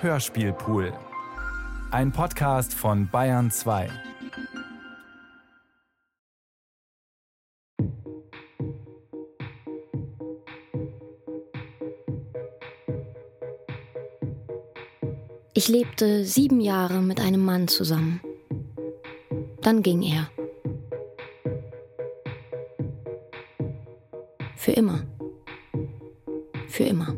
Hörspielpool. Ein Podcast von Bayern 2. Ich lebte sieben Jahre mit einem Mann zusammen. Dann ging er. Für immer. Für immer.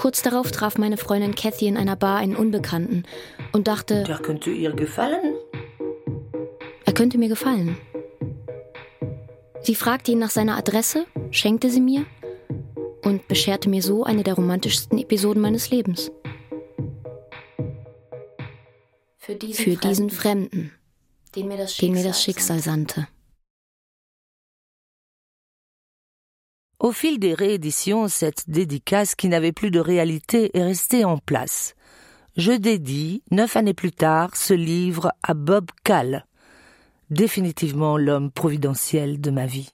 Kurz darauf traf meine Freundin Cathy in einer Bar einen Unbekannten und dachte, Der könnte ihr gefallen. er könnte mir gefallen. Sie fragte ihn nach seiner Adresse, schenkte sie mir und bescherte mir so eine der romantischsten Episoden meines Lebens. Für diesen, Für diesen Fremden, den mir das den mir das Schicksal sandte. Au fil des rééditions, cette dédicace qui n'avait plus de réalité est restée en place. Je dédie, neuf années plus tard, ce livre à Bob Call, définitivement l'homme providentiel de ma vie.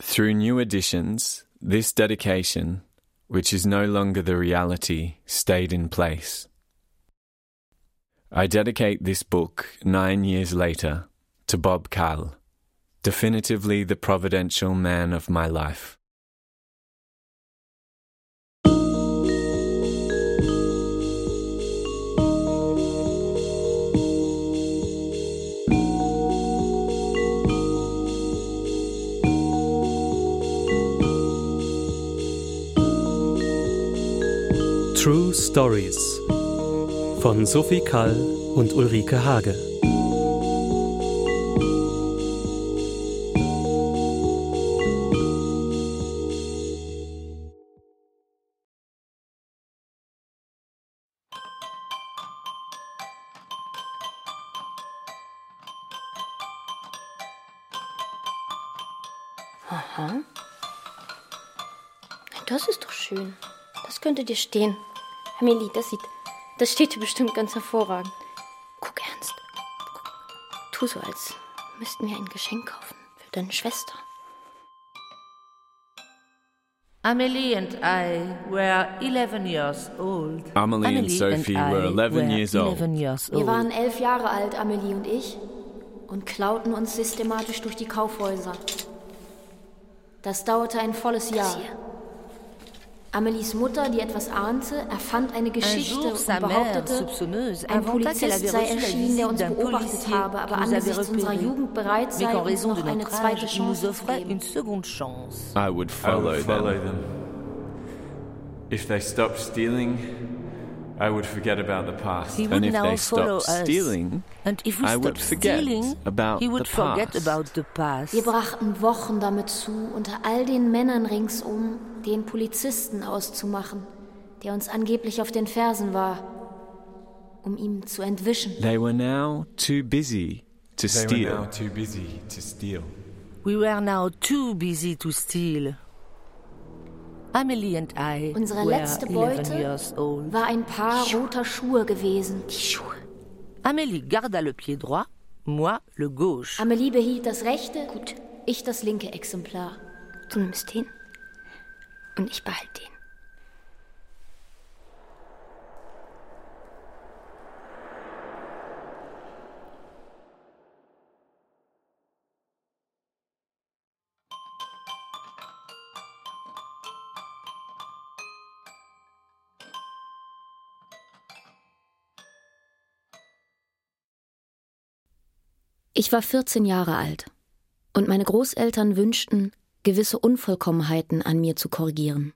Through new editions, this dedication, which is no longer the reality, stayed in place. I dedicate this book nine years later to Bob Call, definitively the providential man of my life. True Stories von Sophie Kall und Ulrike Hage. Aha. Das ist doch schön. Das könnte dir stehen. Amelie, das sieht. Das steht dir bestimmt ganz hervorragend. Guck ernst. Guck. Tu so, als müssten wir ein Geschenk kaufen für deine Schwester. Amelie and I were 11 years old. Amelie and Sophie I were 11 years old. 11 years Wir old. waren elf Jahre alt, Amelie und ich, und klauten uns systematisch durch die Kaufhäuser. Das dauerte ein volles Jahr. Amelies Mutter, die etwas ahnte, erfand eine Geschichte jour, und behauptete, ein Polizist sei erschienen, der uns beobachtet habe, aber angesichts unserer Jugend bereit sei, uns noch eine zweite Chance zu geben. une seconde chance. I would follow, them. If they stopped stealing, I would forget about the past. He and would if now they follow stopped us. stealing, And if we I would forget stealing, about he would the forget past. about the past. Wir brachten Wochen damit zu, unter all den Männern ringsum den Polizisten auszumachen, der uns angeblich auf den Fersen war, um ihm zu entwischen. they were now too busy to They steal. were now too busy to steal. We were now too busy to steal. Amelie and I Unsere letzte 11 Beute war ein Paar roter Schuhe gewesen. Amélie garda le pied droit, moi le gauche. Amelie behielt das rechte, gut, ich das linke Exemplar. Du nimmst den und ich behalte den. Ich war 14 Jahre alt und meine Großeltern wünschten, gewisse Unvollkommenheiten an mir zu korrigieren.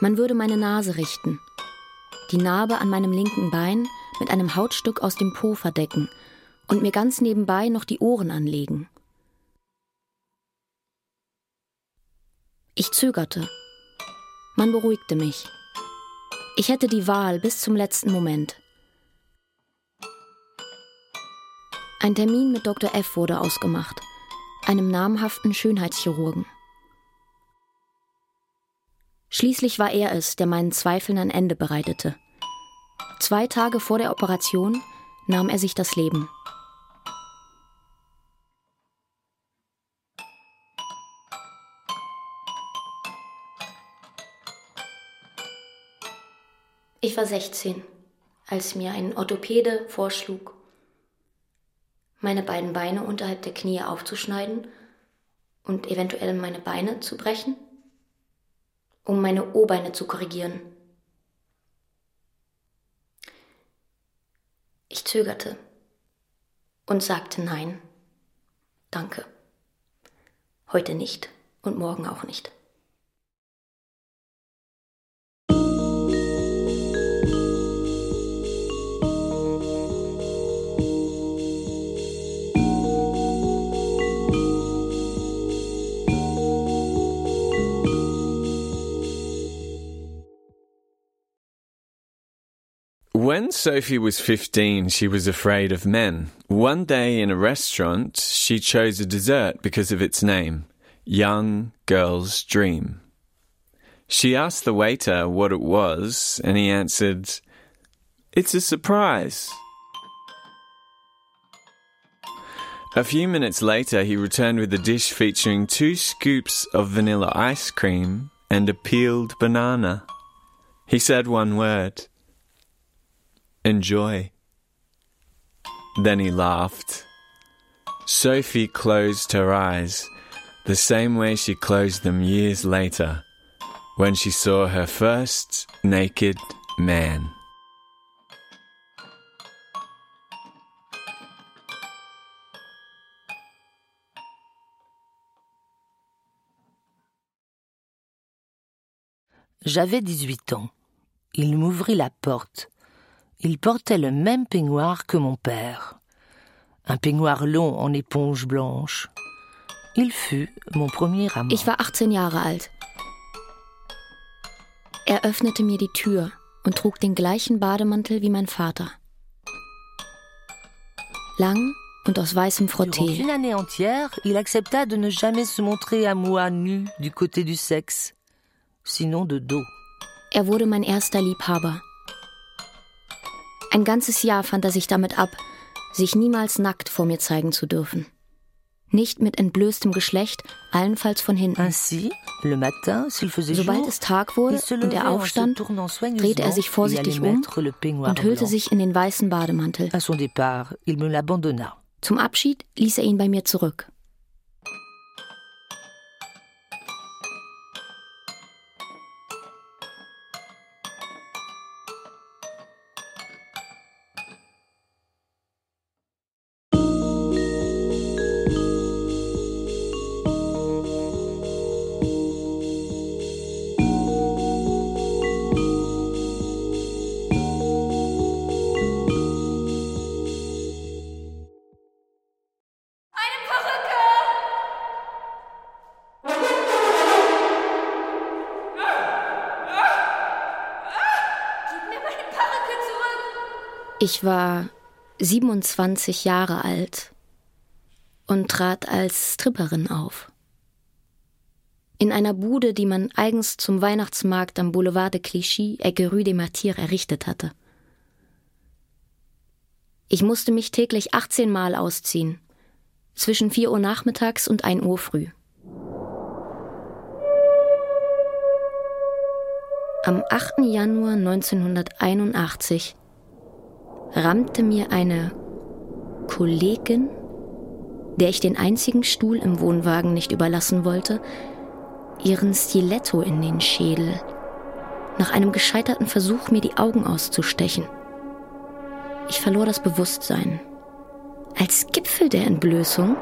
Man würde meine Nase richten, die Narbe an meinem linken Bein mit einem Hautstück aus dem Po verdecken und mir ganz nebenbei noch die Ohren anlegen. Ich zögerte. Man beruhigte mich. Ich hätte die Wahl bis zum letzten Moment. Ein Termin mit Dr. F wurde ausgemacht, einem namhaften Schönheitschirurgen. Schließlich war er es, der meinen Zweifeln ein Ende bereitete. Zwei Tage vor der Operation nahm er sich das Leben. Ich war 16, als mir ein Orthopäde vorschlug, meine beiden Beine unterhalb der Knie aufzuschneiden und eventuell meine Beine zu brechen, um meine O-Beine zu korrigieren. Ich zögerte und sagte nein. Danke. Heute nicht und morgen auch nicht. When Sophie was 15, she was afraid of men. One day in a restaurant, she chose a dessert because of its name Young Girl's Dream. She asked the waiter what it was, and he answered, It's a surprise. A few minutes later, he returned with a dish featuring two scoops of vanilla ice cream and a peeled banana. He said one word Enjoy. Then he laughed. Sophie closed her eyes, the same way she closed them years later, when she saw her first naked man. J'avais 18 ans. Il m'ouvrit la porte. Il portait le même peignoir que mon père. Un peignoir long en éponge blanche. Il fut mon premier amant. Ich war 18 Jahre alt. Er öffnete mir die Tür und trug den gleichen Bademantel wie mein Vater. Lang und aus weißem Durant Frotté. une année entière, il accepta de ne jamais se montrer à moi nu du côté du sexe, sinon de dos. Er wurde mein erster Liebhaber. Ein ganzes Jahr fand er sich damit ab, sich niemals nackt vor mir zeigen zu dürfen. Nicht mit entblößtem Geschlecht, allenfalls von hinten. Ainsi, le matin, s'il faisait Sobald es Tag wurde und er aufstand, drehte er sich vorsichtig um und hüllte sich in den weißen Bademantel. Zum Abschied ließ er ihn bei mir zurück. Ich war 27 Jahre alt und trat als Stripperin auf. In einer Bude, die man eigens zum Weihnachtsmarkt am Boulevard de Clichy, Ecke Rue des Martyrs, errichtet hatte. Ich musste mich täglich 18 Mal ausziehen, zwischen 4 Uhr nachmittags und 1 Uhr früh. Am 8. Januar 1981 rammte mir eine Kollegin, der ich den einzigen Stuhl im Wohnwagen nicht überlassen wollte, ihren Stiletto in den Schädel, nach einem gescheiterten Versuch, mir die Augen auszustechen. Ich verlor das Bewusstsein. Als Gipfel der Entblößung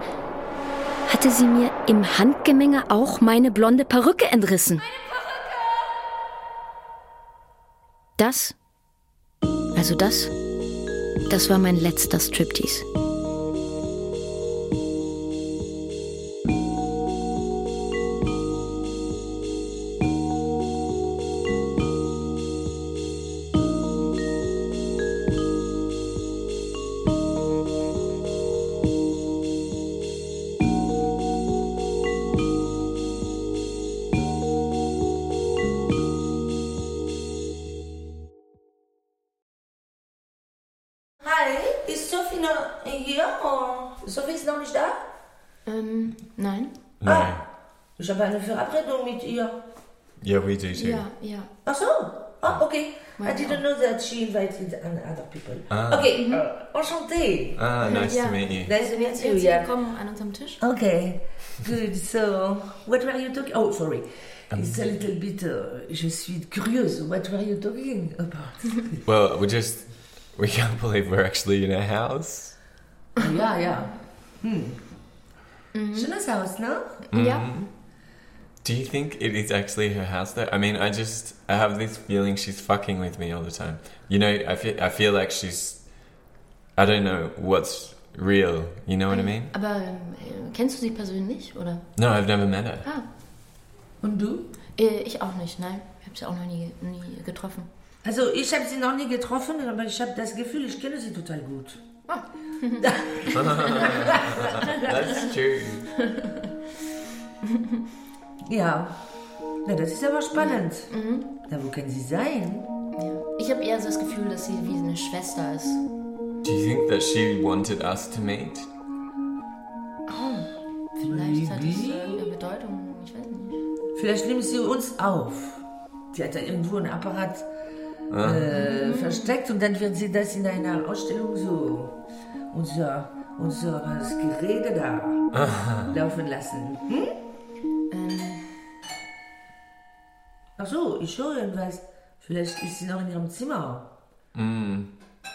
hatte sie mir im Handgemenge auch meine blonde Perücke entrissen. Das, also das, das war mein letzter Striptease. Nein. Ich habe eine Verabredung mit ihr. Yeah, we do too. Ja, ja. Ach so. Oh, okay. I didn't know that she invited other people. Ah. Okay, uh, enchanté. Ah, nice Yeah. to meet you. Nice to meet you. Jetzt Yeah. kommen an unserem Tisch. Okay, good. So, what were you talking? Oh, sorry. It's a little bit. Uh, je suis curieuse. What were you talking about? Well, we just we can't believe we're actually in a house. ja, ja. Hm. Schönes Haus, ne? Ja. Do you think it is actually her house though? I mean, I just I have this feeling she's fucking with me all the time. You know, I feel I feel like she's I don't know what's real. You know what I um, mean? Aber äh, um, kennst du sie persönlich, oder? No, I've never met her. Ah, Und du? äh, ich auch nicht, nein. Ich habe sie auch noch nie, nie getroffen. Also, ich habe sie noch nie getroffen, aber ich habe das Gefühl, ich kenne sie total gut. Ah. That's true. Ja. Na, das ist aber spannend. Na, wo kann sie sein? Ja. Ich habe eher so das Gefühl, dass sie wie eine Schwester ist. Do you think that she wanted us to meet? Vielleicht hat es Maybe. äh, eine Bedeutung, ich weiß nicht. Vielleicht nimmt sie uns auf. Sie hat da irgendwo einen Apparat äh, versteckt und dann wird sie das in einer Ausstellung so unser, unseres Gerede da laufen lassen. Hm? Ach so, ich höre irgendwas. Vielleicht ist sie noch in ihrem Zimmer. Mm.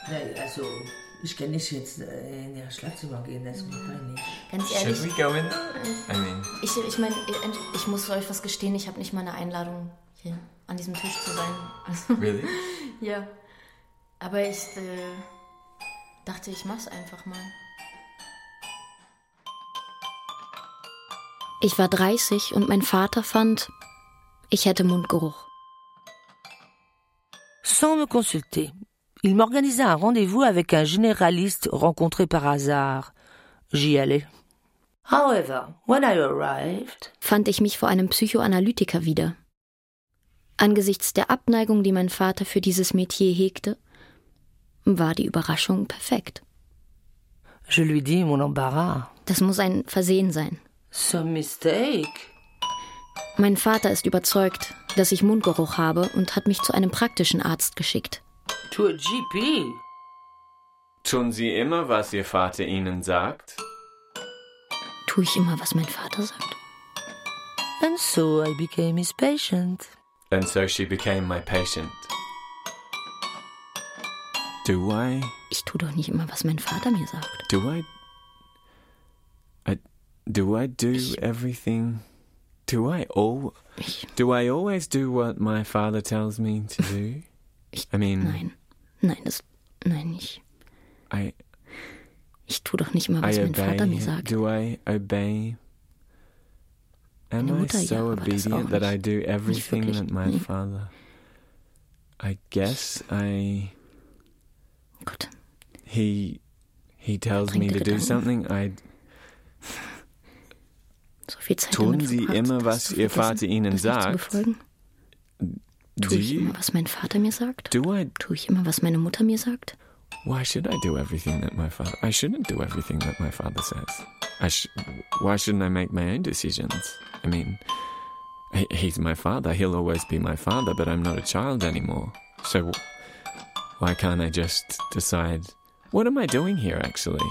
Nein, also, ich kann nicht jetzt äh, in ihr Schlafzimmer gehen, das ist mir peinlich. ganz Should ehrlich, we go in? I mean, ich, ich meine, ich, ich muss euch was gestehen, ich habe nicht mal eine Einladung, hier an diesem Tisch zu sein. Also, really? ja. Aber ich äh, dachte, ich mach's einfach mal. Ich war 30 und mein Vater fand, ich hätte Mundgeruch. Sans me consulter, il m'organisa un rendez-vous avec un généraliste rencontré par hasard. J'y allais. However, when I arrived, fand ich mich vor einem Psychoanalytiker wieder. Angesichts der Abneigung, die mein Vater für dieses Metier hegte, war die Überraschung perfekt. je lui dis mon embarras. Das muss ein Versehen sein. Some mistake. Mein Vater ist überzeugt, dass ich Mundgeruch habe und hat mich zu einem praktischen Arzt geschickt. To a GP. Tun Sie immer, was Ihr Vater Ihnen sagt? Tue ich immer, was mein Vater sagt? And so I became his patient. And so she became my patient. Do I? Ich tue doch nicht immer, was mein Vater mir sagt. Do I? I do I do everything? Do I all? Do I always do what my father tells me to do? ich, I mean, nein, nein, das, nein, ich, I ich tue doch nicht immer, I was mein Vater obey. mir sagt. Do I obey? Am Meine I Mutter, ja, so aber obedient that I do everything that my nee. father? I guess I. Gott, He he tells me to do something. I so viel Zeit Tun Sie immer, was Ihr Vater Ihnen sagt? Tue ich immer, was mein Vater mir sagt? do I Tue ich immer, was meine Mutter mir sagt? Why should I do everything that my father? I shouldn't do everything that my father says. I sh- Why shouldn't I make my own decisions? I mean, he- he's my father. He'll always be my father, but I'm not a child anymore. So why can't I just decide? What am I doing here, actually?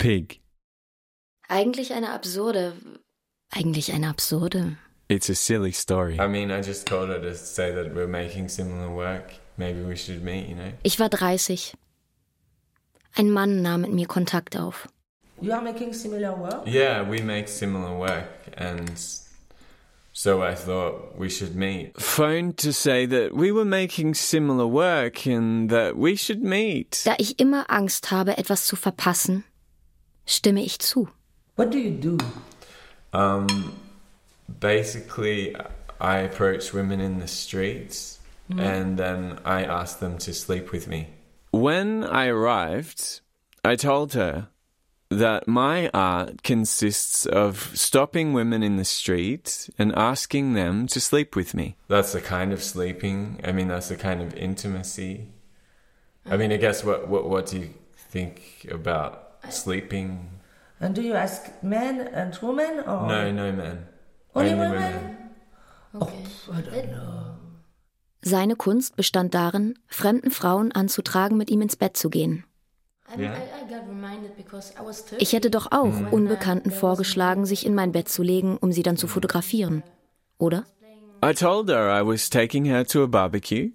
Pig. Eigentlich eine absurde, eigentlich eine absurde. It's a silly story. I mean, I just called her to say that we're making similar work. Maybe we should meet, you know? Ich war 30. Ein Mann nahm mit mir Kontakt auf. You are making similar work? Yeah, we make similar work, and so I thought we should meet. Phoned to say that we were making similar work and that we should meet. Da ich immer Angst habe, etwas zu verpassen, stimme ich zu. What do you do? Um, basically, I approach women in the streets and then I ask them to sleep with me. When I arrived, I told her that my art consists of stopping women in the street and asking them to sleep with me. That's the kind of sleeping. I mean, that's the kind of intimacy. I mean, I guess what what what do you think about sleeping? And do you ask men and women or No, no men. only Only women? women. Okay. I don't know. Seine Kunst bestand darin, fremden Frauen anzutragen, mit ihm ins Bett zu gehen. Yeah. Ich hätte doch auch Unbekannten vorgeschlagen, sich in mein Bett zu legen, um sie dann zu fotografieren. Oder? I told her I was taking her to a barbecue.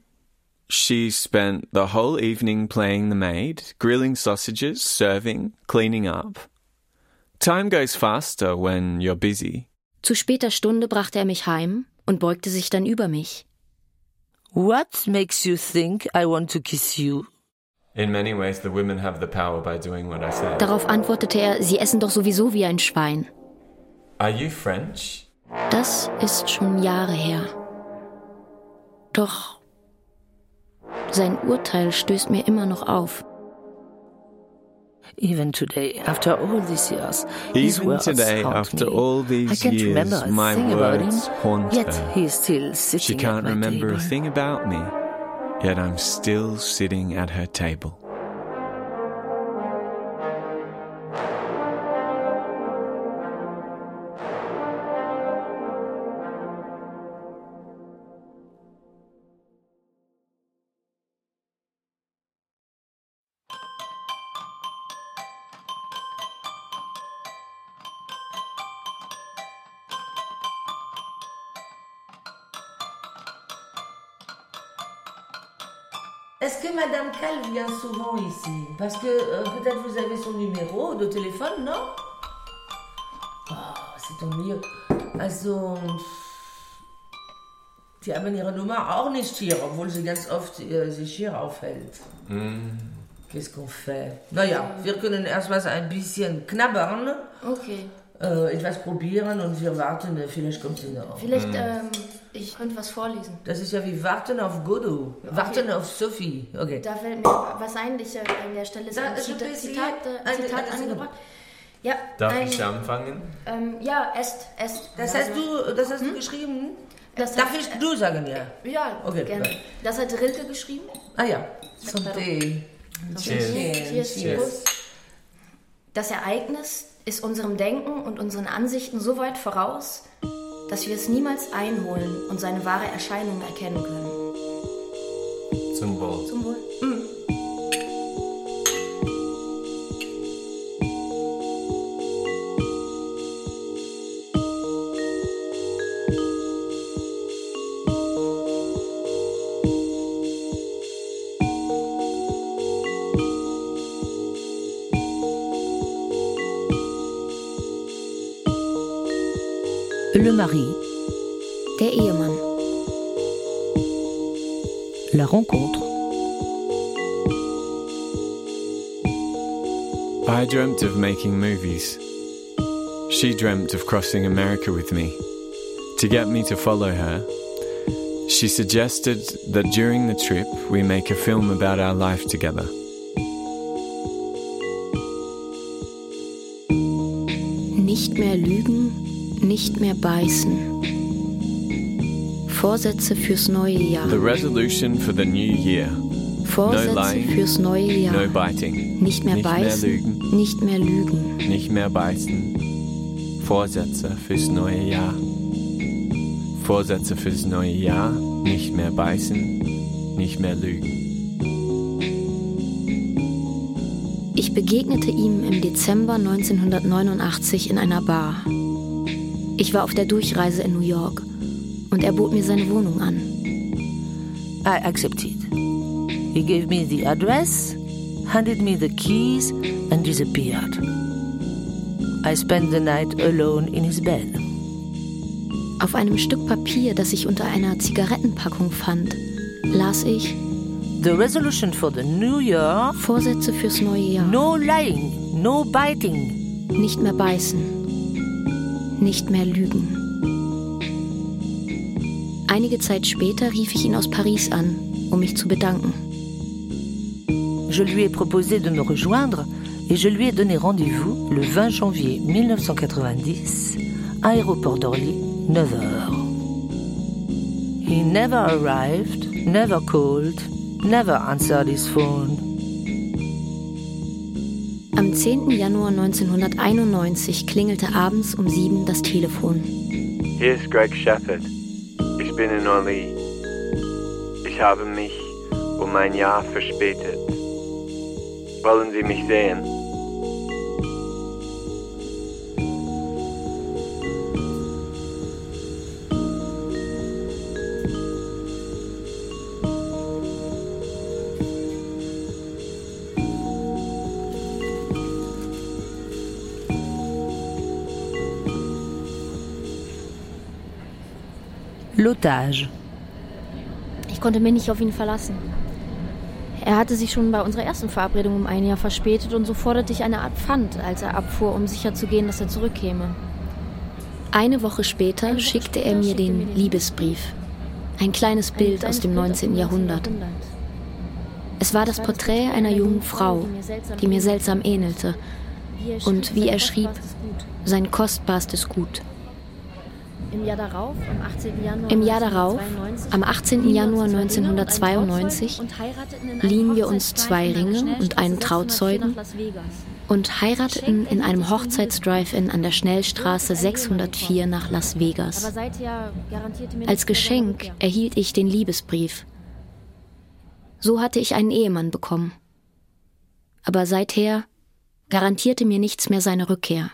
She spent the whole evening playing the maid, grilling sausages, serving, cleaning up. Time goes faster when you're busy. Zu später Stunde brachte er mich heim und beugte sich dann über mich. What makes you think I want to kiss you? In many ways, the women have the power by doing what I say. Darauf antwortete er, sie essen doch sowieso wie ein Schwein. Are you French? Das ist schon Jahre her. Doch sein Urteil stößt mir immer noch auf. Even today, after all these years, his Even words today, haunt after me. all these I can't years, remember a my thing about him, haunt yet her. he is still sitting She can't my remember table. a thing about me, yet I'm still sitting at her table. Ihre Nummer auch nicht hier, obwohl sie ganz oft äh, sich hier aufhält. Qu'est-ce qu'on fait? Naja, wir können erstmal ein bisschen knabbern, Okay. äh, etwas probieren und wir warten, äh, vielleicht kommt sie noch. Vielleicht, ähm, ich könnte was vorlesen. Das ist ja wie warten auf Godot, warten auf Sophie. Okay. Da fällt mir was ein, ich, äh, an der Stelle ist Da ein ist Zita ein Zitat, äh, eine- Zitat eine Sekunde. angebracht. Ja, Darf ein, ich anfangen? ähm, ja, esst, esst. Das Also, hast du, das hast du geschrieben? Das Darf hat- ich du sagen, ja? Ja, Okay, gerne. klar. Das hat Rilke geschrieben. Ah ja. Santé. Cheers. Cheers, Cheers. Das Ereignis ist unserem Denken und unseren Ansichten so weit voraus, dass wir es niemals einholen und seine wahre Erscheinung erkennen können. Zum Wohl. Zum Wohl. Le mari, Der Ehemann. la rencontre, I dreamt of making movies. She dreamt of crossing America with me. To get me to follow her, she suggested that during the trip we make a film about our life together. Nicht mehr lügen, nicht mehr beißen. Vorsätze fürs neue Jahr. The resolution for the new year Vorsätze lying, fürs neue Jahr. no biting, Nicht mehr nicht mehr beißen, lügen, nicht mehr lügen. nicht mehr beißen. Vorsätze fürs neue Jahr. Vorsätze fürs neue Jahr, nicht mehr beißen, nicht mehr lügen. Ich begegnete ihm im Dezember 1989 in einer Bar. Ich war auf der Durchreise in New York und er bot mir seine Wohnung an. I accepted. He gave me the address, handed me the keys, and disappeared. I spent the night alone in his bed. Auf einem Stück Papier, das ich unter einer Zigarettenpackung fand, las ich The resolution for the new year Vorsätze fürs neue Jahr. no lying, no biting. Nicht mehr beißen. Nicht mehr lügen. Einige Zeit später rief ich ihn aus Paris an, um mich zu bedanken. Je lui ai proposé de me rejoindre et je lui ai donné rendez-vous le 20 janvier 1990, aéroport d'Orly, 9h. He never arrived, never called, never answered his phone. Am 10. Januar 1991 klingelte abends um sieben das Telefon. Hier ist Greg Shepard. Ich bin in Orly. Ich habe mich um ein Jahr verspätet. Wollen Sie mich sehen? L'otage. Ich konnte mich nicht auf ihn verlassen. Er hatte sich schon bei unserer ersten Verabredung um ein Jahr verspätet und so forderte ich eine Art Pfand, als er abfuhr, um sicherzugehen, dass er zurückkäme. Eine Woche später schickte er mir den Liebesbrief. Ein kleines Bild aus dem 19. Jahrhundert. Es war das Porträt einer jungen Frau, die mir seltsam ähnelte. Und wie er schrieb, sein kostbarstes Gut. Im Jahr darauf, am 18. Januar, Im Jahr darauf, am 18. Januar 1992, liehen wir uns zwei Ringe und einen Trauzeugen und heirateten in einem Hochzeitsdrive-In an der Schnellstraße 604 nach Las Vegas. Als Geschenk erhielt ich den Liebesbrief. So hatte ich einen Ehemann bekommen. Aber seither garantierte mir nichts mehr seine Rückkehr.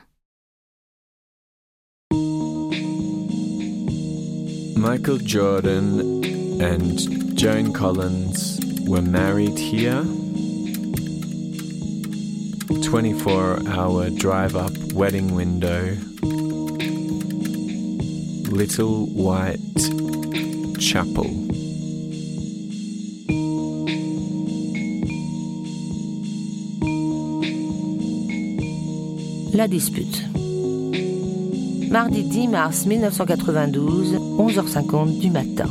Michael Jordan and Joan Collins were married here. 24 hour drive up wedding window. Little White Chapel. La dispute. Mardi 10 mars 1992, 11h50 du matin.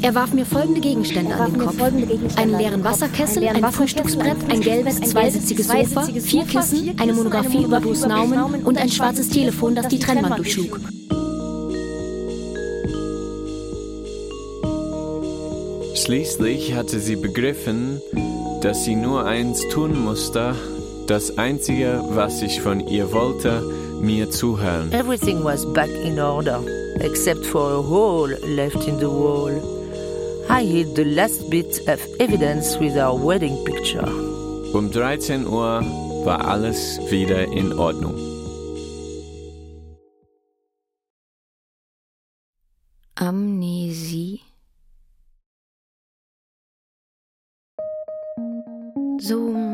Er warf mir folgende Gegenstände an den Kopf. Einen leeren Wasserkessel, ein Frühstücksbrett, ein gelbes, zweisitziges Sofa, vier Kissen, eine Monographie über Bruce Naumann und ein schwarzes Telefon, das die Trennwand durchschlug. Schließlich hatte sie begriffen, dass sie nur eins tun musste, das Einzige, was ich von ihr wollte, mir zuhören. Everything was back in order, except for a hole left in the wall. I hid the last bit of evidence with our wedding picture. Um 13 Uhr war alles wieder in Ordnung. Amnesie. So, so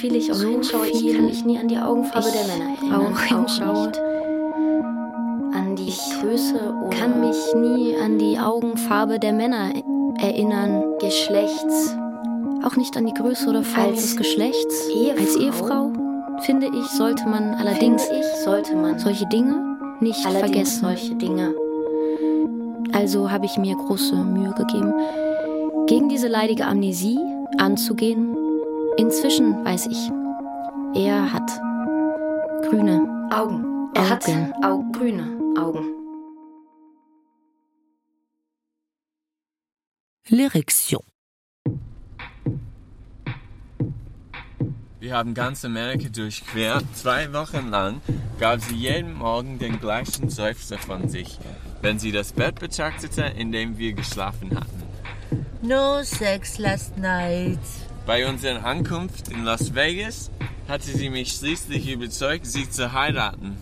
viel ich auch so hinschaue, ich kann mich nie an die Augenfarbe ich der Männer erinnern. Auch hinschaue. An die ich Größe oder kann mich nie an die Augenfarbe der Männer erinnern. Geschlechts. Auch nicht an die Größe oder Farbe des Geschlechts. Ehefrau. Als Ehefrau, finde ich, sollte man allerdings ich, sollte man solche Dinge nicht vergessen. Solche Dinge. Also habe ich mir große Mühe gegeben, gegen diese leidige Amnesie anzugehen. Inzwischen weiß ich, er hat grüne Augen. Er Augen. hat Augen. grüne Augen. L'érection. Wir haben ganz Amerika durchquert. Zwei Wochen lang gab sie jeden Morgen den gleichen Seufzer von sich, wenn sie das Bett betrachtete, in dem wir geschlafen hatten. No sex last night. Bei unserer Ankunft in Las Vegas hatte sie mich schließlich überzeugt, sie zu heiraten.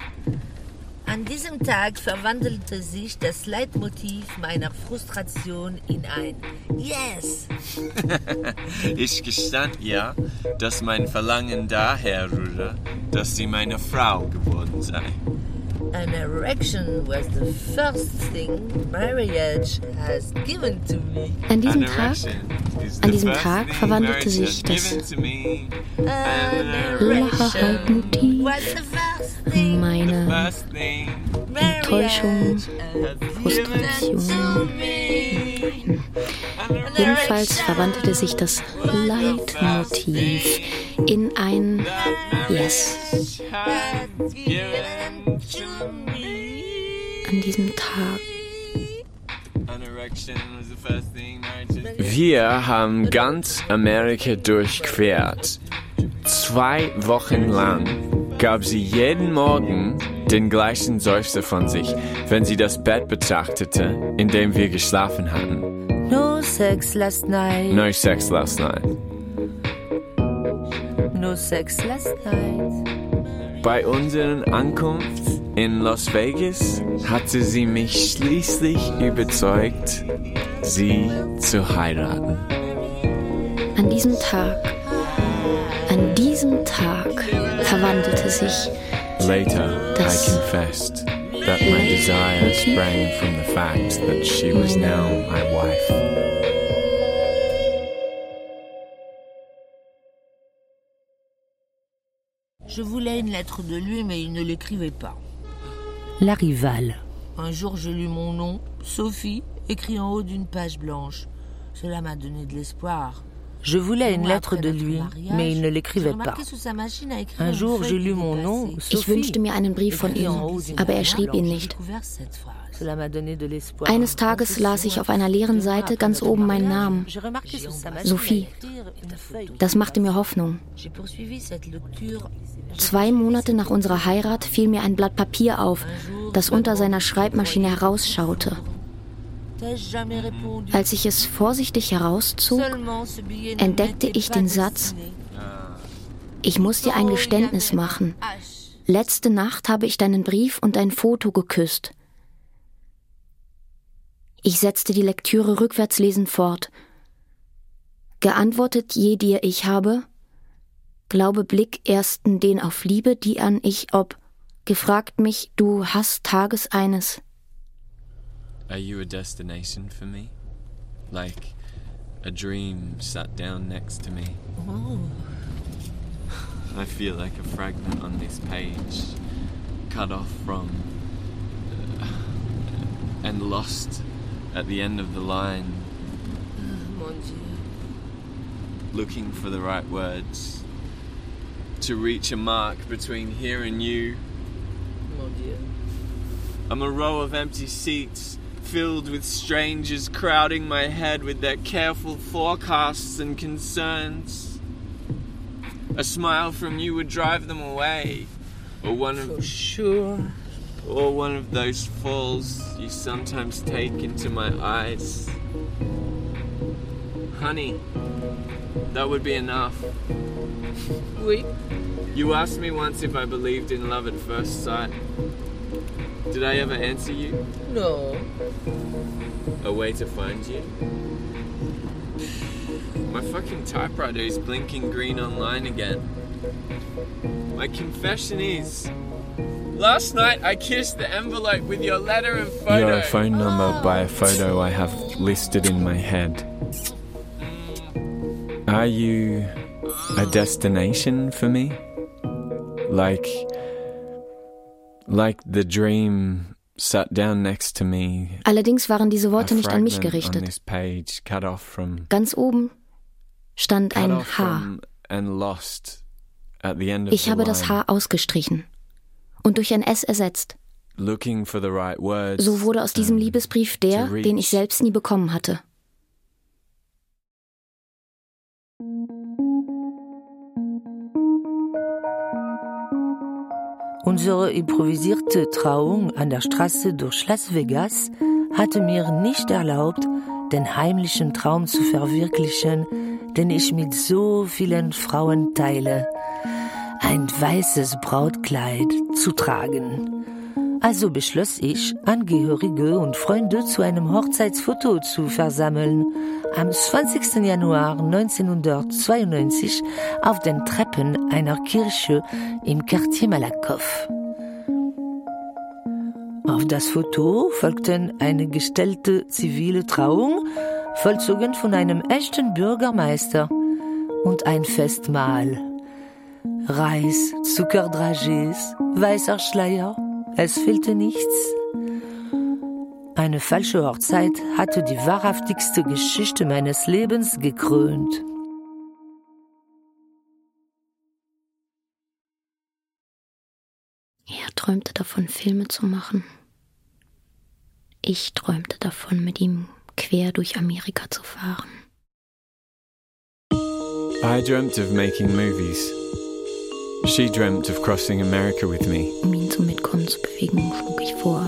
An diesem Tag verwandelte sich das Leitmotiv meiner Frustration in ein Yes. ich gestand ihr, dass mein Verlangen daher rühre, dass sie meine Frau geworden sei. An erection was the first thing marriage has given to me. An diesem Tag, an diesem Tag verwandelte sich das Lacherhaltmotiv, meine Enttäuschung, Frustration. Nein. Jedenfalls verwandelte sich das Leitmotiv in ein Yes. An diesem Tag. Wir haben ganz Amerika durchquert. Zwei Wochen lang gab sie jeden Morgen den gleichen Seufzer von sich, wenn sie das Bett betrachtete, in dem wir geschlafen hatten. No sex last night. No sex last night. No sex last night. Bei unserer Ankunft in Las Vegas hatte sie mich schließlich überzeugt, sie zu heiraten. An diesem Tag, an diesem Tag verwandelte sich Later, I confessed that my desire sprang from the fact that she was now my wife. Je voulais une lettre de lui, mais il ne l'écrivait pas. La rivale. Un jour, je lus mon nom, Sophie, écrit en haut d'une page blanche. Cela m'a donné de l'espoir. Je voulais une lettre de lui, mais il ne l'écrivait pas. Un jour, j'ai lu mon nom. Ich wünschte mir einen Brief von ihm, aber er schrieb ihn nicht. Eines Tages las ich auf einer leeren Seite ganz oben meinen Namen. Sophie. Das machte mir Hoffnung. Zwei Monate nach unserer Heirat fiel mir ein Blatt Papier auf, das unter seiner Schreibmaschine herausschaute. Als ich es vorsichtig herauszog, ne entdeckte ich den. Satz, ich muss dir ein Geständnis machen. Letzte Nacht habe ich deinen Brief und dein Foto geküsst. Ich setzte die Lektüre rückwärts lesend fort. Geantwortet je dir ich habe, glaube Blick ersten den auf Liebe, die an ich ob, gefragt mich, du hast Tages eines. Are you a destination for me? Like a dream sat down next to me? I feel like a fragment on this page, cut off from uh, and lost at the end of the line, Mon Dieu. looking for the right words to reach a mark between here and you. Mon Dieu. I'm a row of empty seats filled with strangers crowding my head with their careful forecasts and concerns. A smile from you would drive them away, or one of Sure. or one of those falls you sometimes take into my eyes. Honey, that would be enough. Oui. You asked me once if I believed in love at first sight. Did I ever answer you? No. A way to find you? My fucking typewriter is blinking green online again. My confession is. Last night I kissed the envelope with your letter and photo. Your phone number ah. by a photo I have listed in my head. Are you a destination for me? Like. Like the dream sat down next to me. Allerdings waren diese Worte nicht an mich gerichtet. Ganz oben stand ein H. Ich habe das. H ausgestrichen und durch ein S ersetzt. So wurde aus diesem Liebesbrief der, den ich selbst nie bekommen hatte. Unsere improvisierte Trauung an der Straße durch Las Vegas hatte mir nicht erlaubt, den heimlichen Traum zu verwirklichen, den ich mit so vielen Frauen teile, ein weißes Brautkleid zu tragen. Also beschloss ich, Angehörige und Freunde zu einem Hochzeitsfoto zu versammeln. Am 20. Januar 1992 auf den Treppen einer Kirche im Quartier Malakoff. Auf das Foto folgten eine gestellte zivile Trauung, vollzogen von einem echten Bürgermeister, und ein Festmahl. Reis, Zuckerdragés, weißer Schleier, es fehlte nichts. Eine falsche Hochzeit hatte die wahrhaftigste Geschichte meines Lebens gekrönt. Er träumte davon, Filme zu machen. Ich träumte davon, mit ihm quer durch Amerika zu fahren. I dreamt of making movies. She dreamt of crossing America with me. Um ihn zum Mitkommen zu bewegen, schlug ich vor,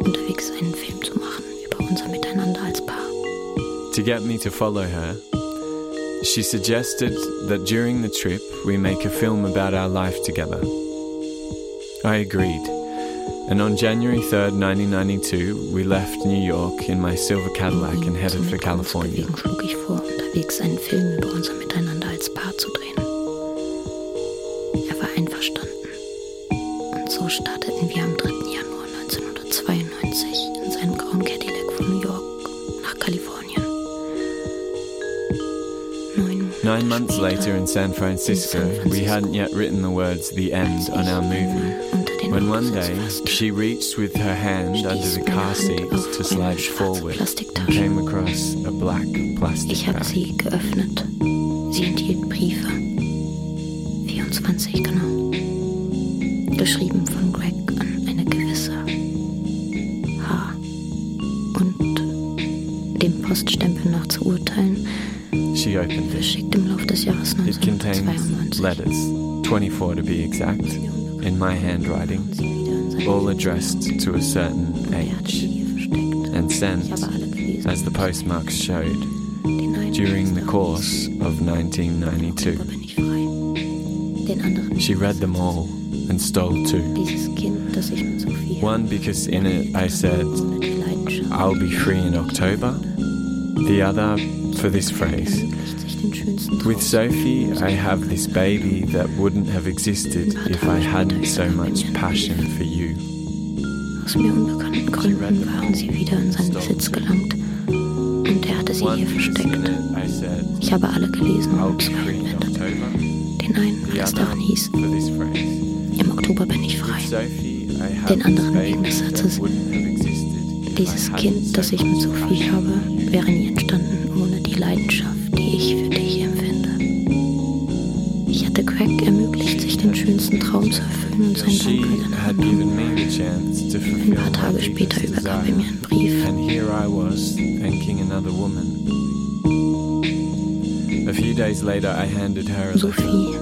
unterwegs einen Film zu machen über unser Miteinander als Paar. To get me to follow her, she suggested that during the trip we make a film about our life together. I agreed, and on January 3rd, 1992, we left New York in my silver Cadillac and headed for California. schlug ich vor, unterwegs einen Film über unser Miteinander als Paar zu drehen. Er war einverstanden. Und so starteten wir am 3. Nine months later in San Francisco, we hadn't yet written the words the end on our movie. When one day she reached with her hand under the car seat to slide forward and came across a black plastic bag. Contains 1992. letters, 24 to be exact, in my handwriting, Sie wieder in seine all addressed to a certain Er hatte sie age hier versteckt. and sent, Ich habe alle gelesen. as the postmarks showed, Den einen during the Tag course of 1992. Oktober bin ich frei. Den anderen She read them all and stole two. Dieses Kind, das ich mit Sophie One because in it I said, ohne die Leidenschaft I'll be free in October. The other for this phrase. Sich den schönsten Traum. With Sophie, I have this baby that wouldn't have existed if I hadn't so much passion for you. Aus mir unbekannten Gründen waren sie wieder in seinen Besitz gelangt und er hatte sie hier versteckt. Ich habe alle gelesen und zwei. October. Den einen, other darin hieß, im Oktober bin ich frei. Den anderen wegen des Satzes, Dieses Kind, das ich mit Sophie habe, wäre nie entstanden ohne die Leidenschaft, Craig ermöglicht, sich den schönsten Traum zu erfüllen und sein Dank to fulfill Ein paar Tage später übergab er mir einen Brief. And here I was, thanking another woman. A few days later, I handed her a letter. Sophie,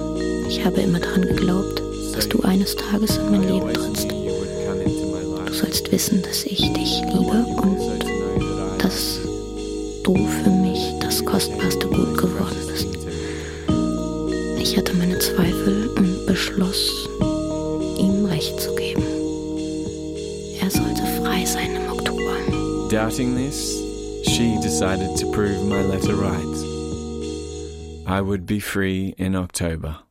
ich habe immer daran geglaubt, dass du eines Tages in mein Leben trittst. Du sollst wissen, dass ich dich liebe und also I dass du für mich das kostbarste Doubting this, she decided to prove my letter right. I would be free in October.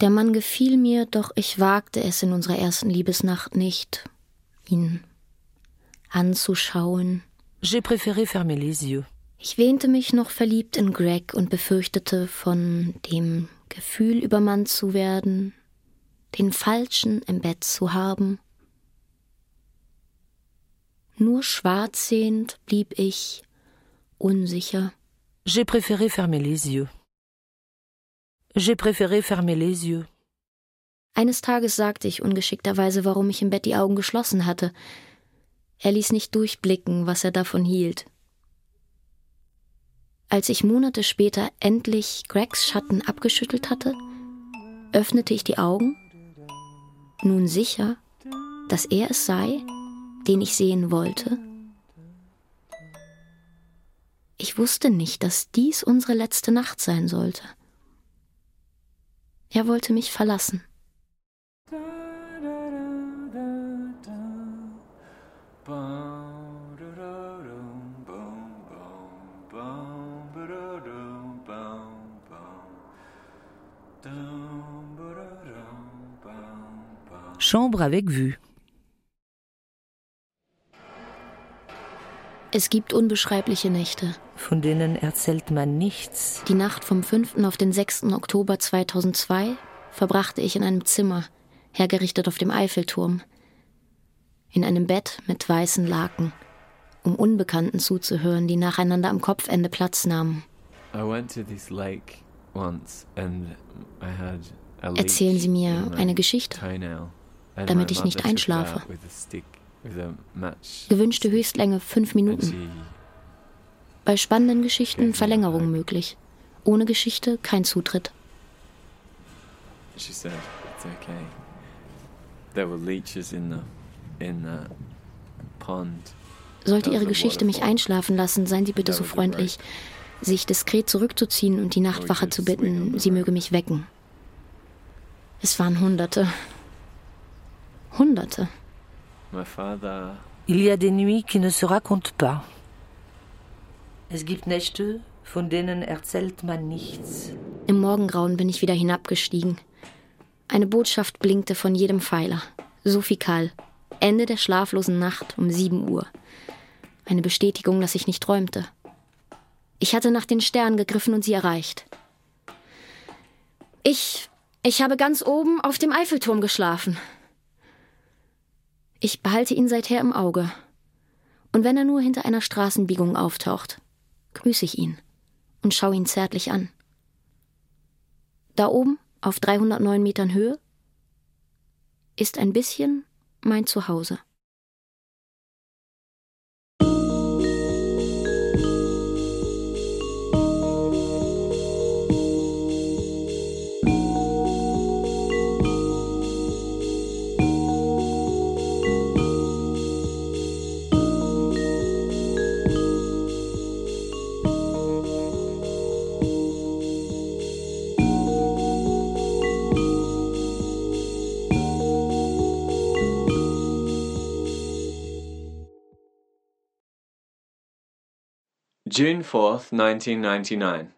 Der Mann gefiel mir, doch ich wagte es in unserer ersten Liebesnacht nicht, ihn anzuschauen. J'ai préféré fermer les yeux. Ich wähnte mich noch verliebt in Greg und befürchtete, von dem Gefühl übermannt zu werden, den Falschen im Bett zu haben. Nur schwarz sehend blieb ich unsicher. J'ai préféré fermer les yeux. J'ai préféré fermer les yeux. Eines Tages sagte ich ungeschickterweise, warum ich im Bett die Augen geschlossen hatte. Er ließ nicht durchblicken, was er davon hielt. Als ich Monate später endlich Gregs Schatten abgeschüttelt hatte, öffnete ich die Augen, nun sicher, dass er es sei, den ich sehen wollte. Ich wusste nicht, dass dies unsere letzte Nacht sein sollte. Er wollte mich verlassen. Dum, chambre avec vue. Es gibt unbeschreibliche Nächte. Von denen erzählt man nichts. Die Nacht vom 5. auf den 6. Oktober 2002 verbrachte ich in einem Zimmer, hergerichtet auf dem Eiffelturm. In einem Bett mit weißen Laken, um Unbekannten zuzuhören, die nacheinander am Kopfende Platz nahmen. Erzählen Sie mir eine Geschichte, damit ich nicht einschlafe. Gewünschte Höchstlänge fünf Minuten. Bei spannenden Geschichten Verlängerung möglich. Ohne Geschichte kein Zutritt. Sollte Ihre Geschichte mich einschlafen lassen, seien Sie bitte so freundlich, sich diskret zurückzuziehen und die Nachtwache zu bitten, sie möge mich wecken. Es waren Hunderte. Hunderte. Il y a des nuits qui ne se racontent pas. Es gibt Nächte, von denen erzählt man nichts. Im Morgengrauen bin ich wieder hinabgestiegen. Eine Botschaft blinkte von jedem Pfeiler. Sophie Kahl. Ende der schlaflosen Nacht um 7 Uhr. Eine Bestätigung, dass ich nicht träumte. Ich hatte nach den Sternen gegriffen und sie erreicht. Ich. Ich habe ganz oben auf dem Eiffelturm geschlafen. Ich behalte ihn seither im Auge. Und wenn er nur hinter einer Straßenbiegung auftaucht, grüße ich ihn und schaue ihn zärtlich an. Da oben, auf 309 Metern Höhe, ist ein bisschen mein Zuhause. June 4th, 1999.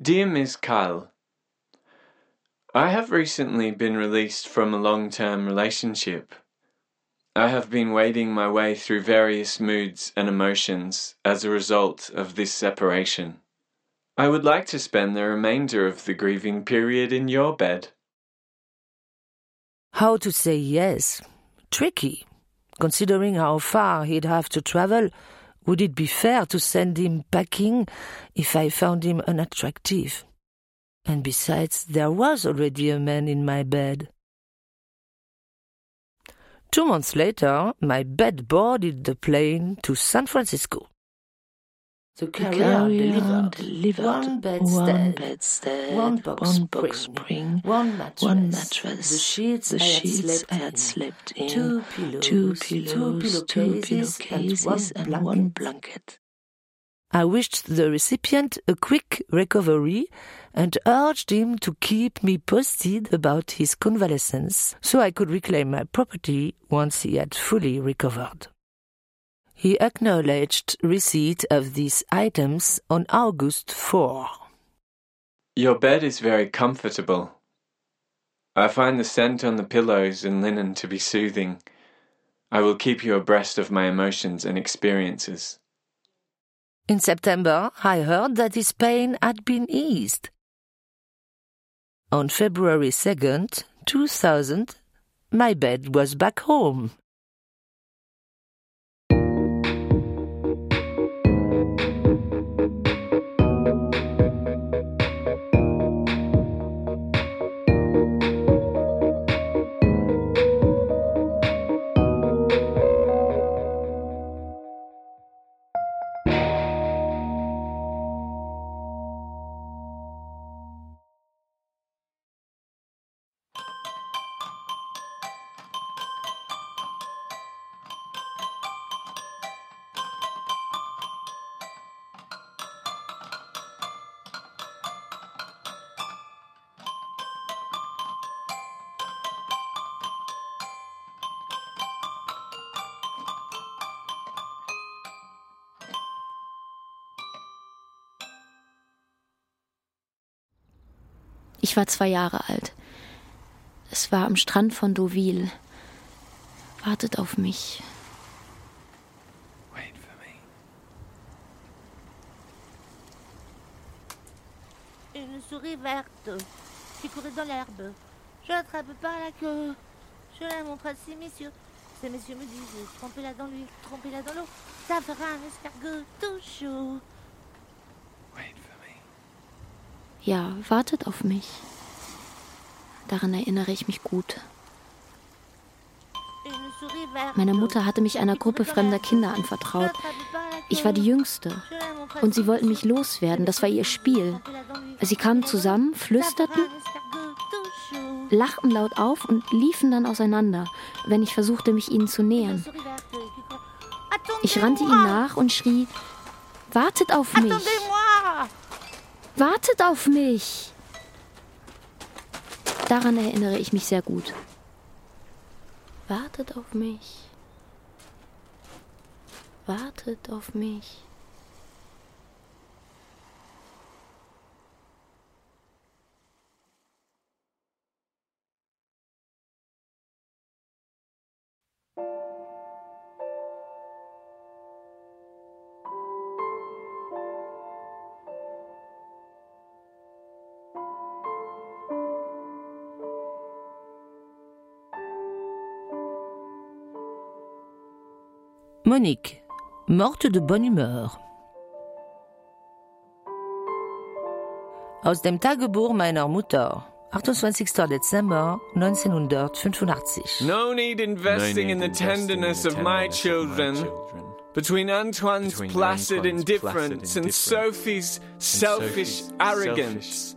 Dear Ms. Kyle, I have recently been released from a long term relationship. I have been wading my way through various moods and emotions as a result of this separation. I would like to spend the remainder of the grieving period in your bed. How to say yes? Tricky, considering how far he'd have to travel would it be fair to send him packing if I found him unattractive? And besides, there was already a man in my bed. Two months later, my bed boarded the plane to San Francisco. The carrier, delivered, delivered one bedstead, bedstead one, box, one box spring, one mattress, one mattress, the sheets, the I, sheets had I had slept in, two pillows, two pillows, two pillowcases, and, and one blanket. I wished the recipient a quick recovery and urged him to keep me posted about his convalescence so I could reclaim my property once he had fully recovered. He acknowledged receipt of these items on August 4. Your bed is very comfortable. I find the scent on the pillows and linen to be soothing. I will keep you abreast of my emotions and experiences. In September, I heard that his pain had been eased. On February 2nd, 2000, my bed was back home. Ich war zwei Jahre alt. Es war am Strand von Deauville. Wartet auf mich. Une souris verte qui courait dans l'herbe. Je l'attrape par la queue. Je la montre à ces messieurs. Ces messieurs me disent trompez-la dans l'huile, trompez-la dans l'eau. Ça fera un escargot tout chaud. Ja, wartet auf mich. Daran erinnere ich mich gut. Meine Mutter hatte mich einer Gruppe fremder Kinder anvertraut. Ich war die Jüngste. Und sie wollten mich loswerden. Das war ihr Spiel. Sie kamen zusammen, flüsterten, lachten laut auf und liefen dann auseinander, wenn ich versuchte, mich ihnen zu nähern. Ich rannte ihnen nach und schrie, wartet auf mich! Wartet auf mich! Daran erinnere ich mich sehr gut. Wartet auf mich. Wartet auf mich. Monique, morte de bonne humeur. Aus dem Tagebuch meiner Mutter, 28. Dezember 1985. No need investing in the tenderness of my children. Between Antoine's placid indifference and Sophie's selfish arrogance,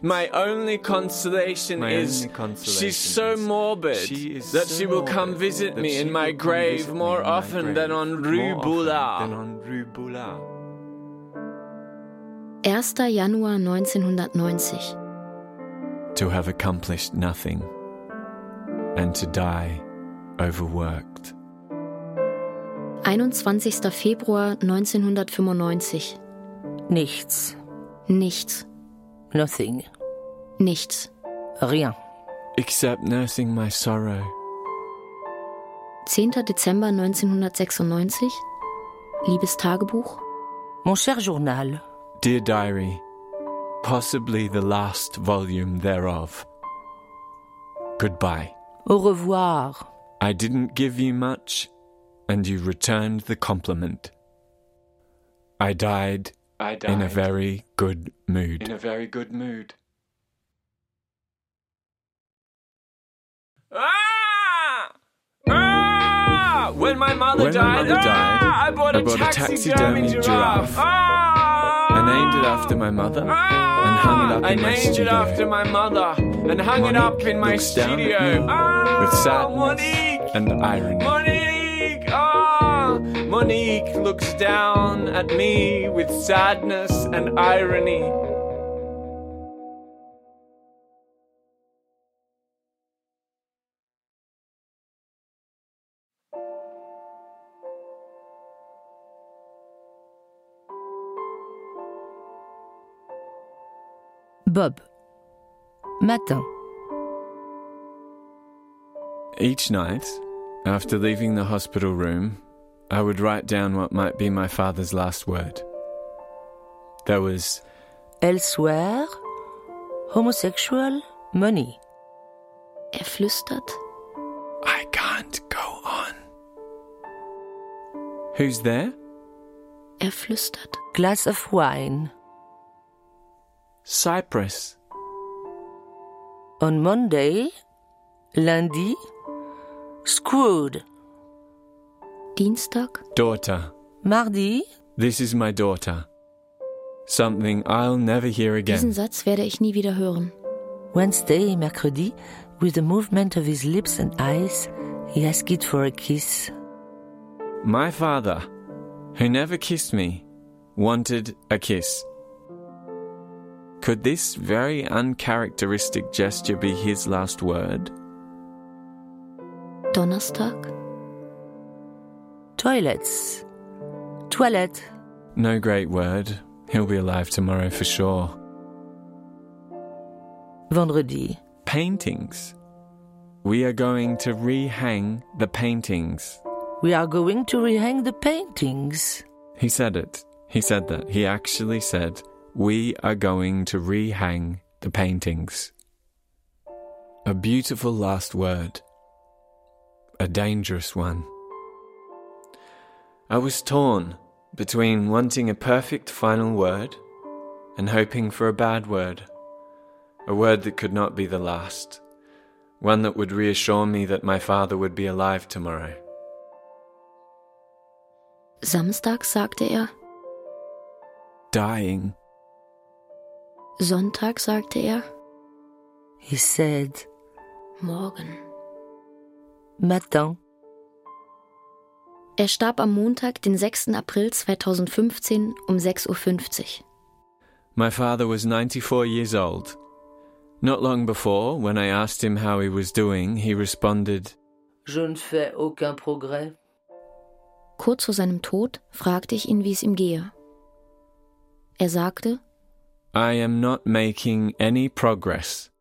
my only consolation is she's so morbid that she will come visit me in my grave more often than on Rue Boulard. 1. Januar 1990. To have accomplished nothing and to die overworked. 21. Februar 1995. Nichts. Nichts. Nothing. Nichts. Rien. Except nursing my sorrow. 10. Dezember 1996. Liebes Tagebuch. Mon cher journal. Dear Diary, possibly the last volume thereof. Goodbye. Au revoir. I didn't give you much, and you returned the compliment. I died, I died in a very good mood. in a very good mood. Ah! Ah! When my mother When my died, mother ah! died, I bought a I bought a taxidermy taxidermy giraffe. giraffe. Ah! I named it after my mother and hung it up I in my named it studio. after my mother and hung it up in my looks down at studio. Ah, with sadness Monique! and irony. Monique! Monique looks down at me with sadness and irony. Bob. Matin. Each night, after leaving the hospital room, I would write down what might be my father's last word. There was Elsewhere. Homosexual. Money. Er flüstert. I can't go on. Who's there? Er flüstert. Glass of wine. Cyprus. On Monday. Lundi. Screwed. Dienstag. Daughter. Mardi. This is my daughter. Something I'll never hear Diesen again. Satz werde ich nie wieder hören. Wednesday, mercredi, with a movement of his lips and eyes, he asked for a kiss. My father, who never kissed me, wanted a kiss. Could this very uncharacteristic gesture be his last word? Donnerstag. Toilets. Toilet. No great word. He'll be alive tomorrow for sure. Vendredi. Paintings. We are going to rehang the paintings. We are going to rehang the paintings. He said it. He said that. He actually said, We are going to rehang the paintings. A beautiful last word. A dangerous one. I was torn between wanting a perfect final word and hoping for a bad word. A word that could not be the last. One that would reassure me that my father would be alive tomorrow. Samstag sagte er, Dying. Sonntag sagte er, He said, morgen. Matin. Er starb am Montag, den 6. April 2015 um 6.50 Uhr. My father was 94 years old. Not long before, when I asked him how he was doing, he responded, Je ne fais aucun progrès. Kurz vor seinem Tod fragte ich ihn, wie es ihm gehe. Er sagte, I am not making any progress.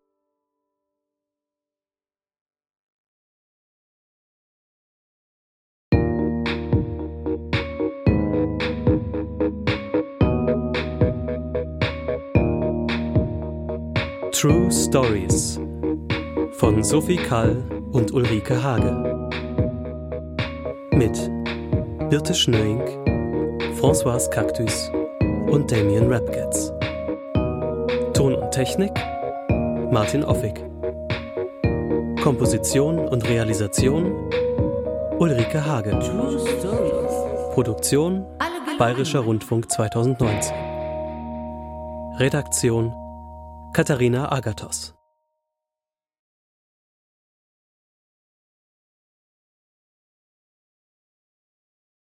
True Stories von Sophie Kall und Ulrike Hage. Mit Birte Schnöink, François Cactus und Damien Rapgetz. Ton und Technik Martin Offig. Komposition und Realisation Ulrike Hage. True Stories. Produktion Bayerischer Rundfunk 2019. Redaktion Katharina Agathos.